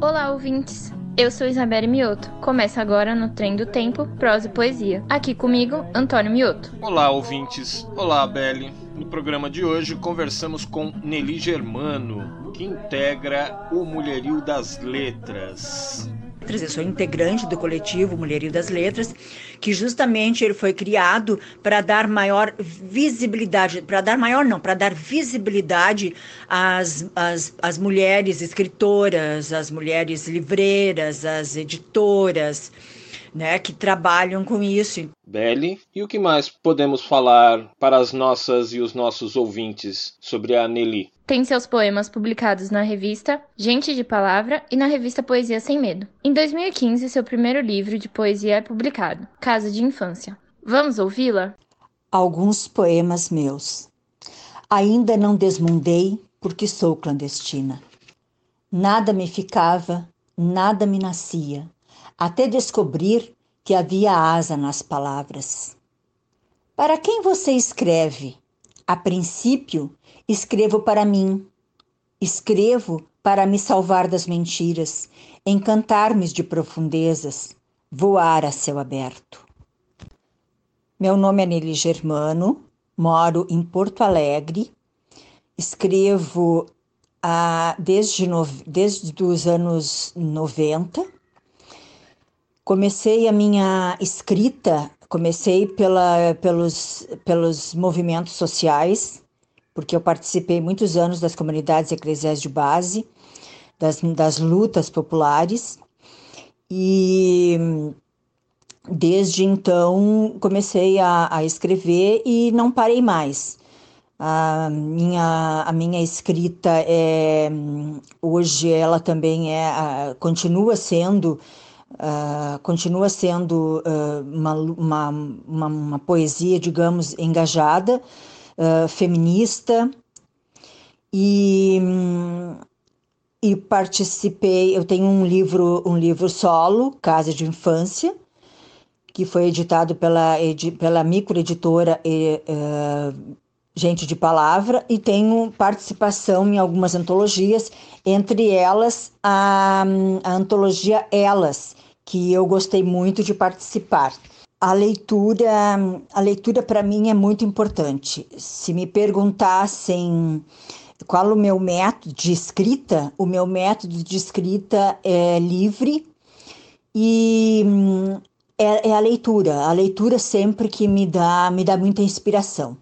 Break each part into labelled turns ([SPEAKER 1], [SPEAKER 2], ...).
[SPEAKER 1] Olá, ouvintes. Eu sou Isabelle Mioto. Começa agora no Trem do Tempo, prosa e poesia. Aqui comigo, Antônio Mioto.
[SPEAKER 2] Olá, ouvintes. Olá, Belle. No programa de hoje conversamos com Nelly Germano, que integra o Mulherio das Letras.
[SPEAKER 3] Eu sou integrante do coletivo Mulherio das Letras, que justamente ele foi criado para dar maior visibilidade, para dar maior não, para dar visibilidade às, às, às mulheres escritoras, às mulheres livreiras, às editoras, né, que trabalham com isso.
[SPEAKER 2] Belle, e o que mais podemos falar para as nossas e os nossos ouvintes sobre a Nelly?
[SPEAKER 1] Tem seus poemas publicados na revista Gente de Palavra e na revista Poesia Sem Medo. Em 2015, seu primeiro livro de poesia é publicado, Casa de Infância. Vamos ouvi-la?
[SPEAKER 3] Alguns poemas meus. Ainda não desmundei porque sou clandestina. Nada me ficava, nada me nascia, até descobrir que havia asa nas palavras. Para quem você escreve? A princípio, escrevo para mim. Escrevo para me salvar das mentiras, encantar-me de profundezas, voar a céu aberto. Meu nome é Nelly Germano, moro em Porto Alegre, escrevo ah, desde, no, desde os anos 90. Comecei a minha escrita, comecei pela, pelos, pelos movimentos sociais, porque eu participei muitos anos das comunidades eclesiais de base, das, das lutas populares, e desde então comecei a, a escrever e não parei mais. A minha, a minha escrita é hoje ela também é continua sendo uh, continua sendo uh, uma, uma, uma, uma, poesia digamos engajada uh, feminista. E e participei eu tenho um livro um livro solo Casa de Infância que foi editado pela pela microeditora uh, gente de palavra e tenho participação em algumas antologias, entre elas a, a antologia Elas, que eu gostei muito de participar. A leitura, a leitura para mim é muito importante. Se me perguntassem qual o meu método de escrita, o meu método de escrita é livre e é, é a leitura. A leitura sempre que me dá me dá muita inspiração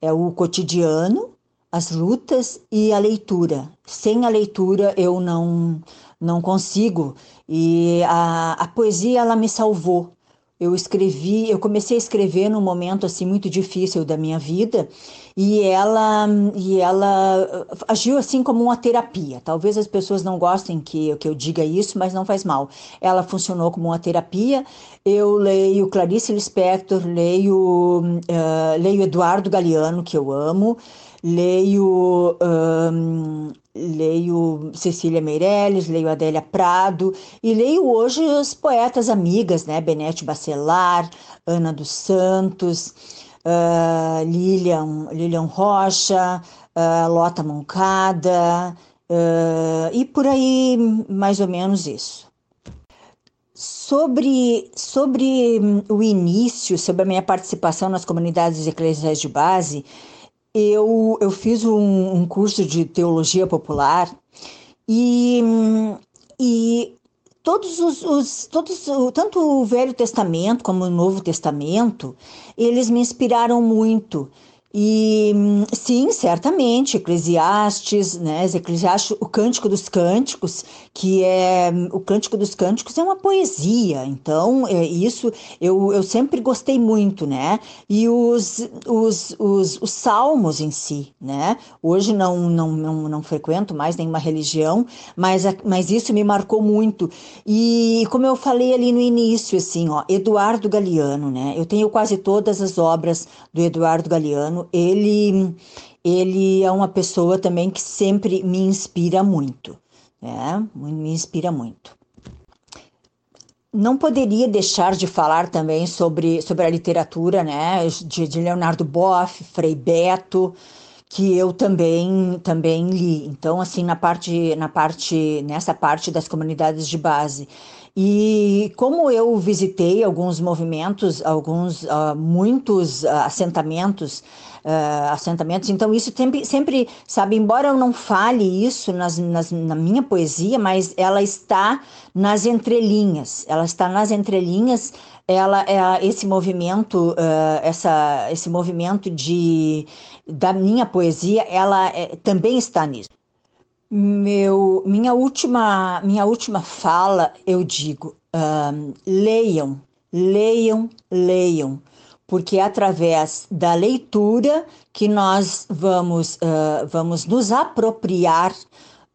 [SPEAKER 3] é o cotidiano, as lutas e a leitura. Sem a leitura eu não não consigo e a, a poesia ela me salvou eu escrevi, eu comecei a escrever num momento assim muito difícil da minha vida e ela e ela agiu assim como uma terapia. Talvez as pessoas não gostem que, que eu diga isso, mas não faz mal. Ela funcionou como uma terapia. Eu leio Clarice Lispector, leio uh, leio Eduardo Galeano que eu amo, leio leio Cecília Meirelles, leio Adélia Prado e leio hoje as poetas amigas, né? Benete Bacelar, Ana dos Santos, uh, Lilian, Lilian Rocha, uh, Lota Moncada uh, e por aí mais ou menos isso. Sobre, sobre o início, sobre a minha participação nas comunidades eclesiais de base, eu, eu fiz um, um curso de teologia popular e, e todos os, os, todos, tanto o Velho Testamento como o Novo Testamento, eles me inspiraram muito. E sim, certamente, Eclesiastes, né? Eclesiastes, o Cântico dos Cânticos, que é o Cântico dos Cânticos é uma poesia, então é isso eu, eu sempre gostei muito, né? E os, os, os, os salmos em si, né? Hoje não, não, não, não frequento mais nenhuma religião, mas, mas isso me marcou muito. E como eu falei ali no início, assim, ó, Eduardo Galeano, né? Eu tenho quase todas as obras do Eduardo Galeano ele, ele é uma pessoa também que sempre me inspira muito, né? Me inspira muito. Não poderia deixar de falar também sobre, sobre a literatura, né? De, de Leonardo Boff, Frei Beto, que eu também também li. Então assim na parte na parte nessa parte das comunidades de base e como eu visitei alguns movimentos, alguns uh, muitos uh, assentamentos uh, assentamentos. Então, isso sempre, sempre, sabe, embora eu não fale isso nas, nas, na minha poesia, mas ela está nas entrelinhas, ela está nas entrelinhas, ela é esse movimento, essa, esse movimento de, da minha poesia, ela é, também está nisso. Meu, minha última, minha última fala, eu digo, uh, leiam, leiam, leiam, porque é através da leitura que nós vamos, uh, vamos nos apropriar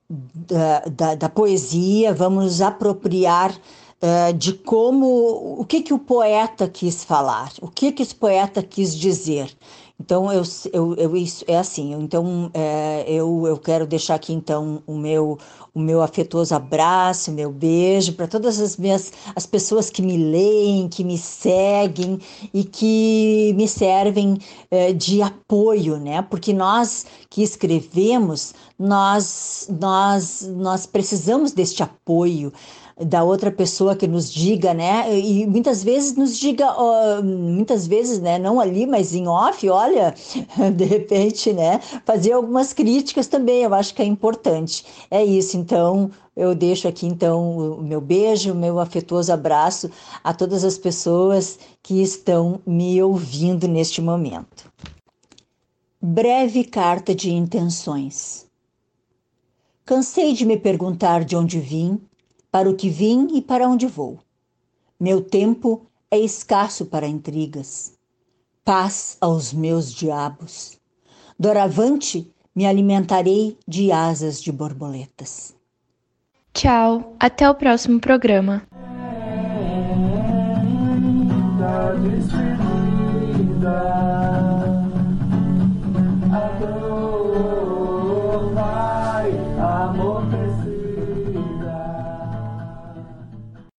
[SPEAKER 3] da, da, da, poesia, vamos nos apropriar uh, de como, o que, que o poeta quis falar, o que, que esse poeta quis dizer. Então, eu, eu, eu, isso é assim. Então, é, eu, eu quero deixar aqui, então, o meu, o meu afetuoso abraço, o meu beijo para todas as minhas as pessoas que me leem, que me seguem e que me servem é, de apoio, né? Porque nós que escrevemos, nós, nós, nós precisamos deste apoio da outra pessoa que nos diga, né? E muitas vezes nos diga, uh, muitas vezes, né? Não ali, mas em off, olha, de repente, né? Fazer algumas críticas também, eu acho que é importante. É isso, então eu deixo aqui então o meu beijo, o meu afetuoso abraço a todas as pessoas que estão me ouvindo neste momento. Breve carta de intenções. Cansei de me perguntar de onde vim para o que vim e para onde vou. Meu tempo é escasso para intrigas. Paz aos meus diabos. Doravante me alimentarei de asas de borboletas.
[SPEAKER 1] Tchau, até o próximo programa.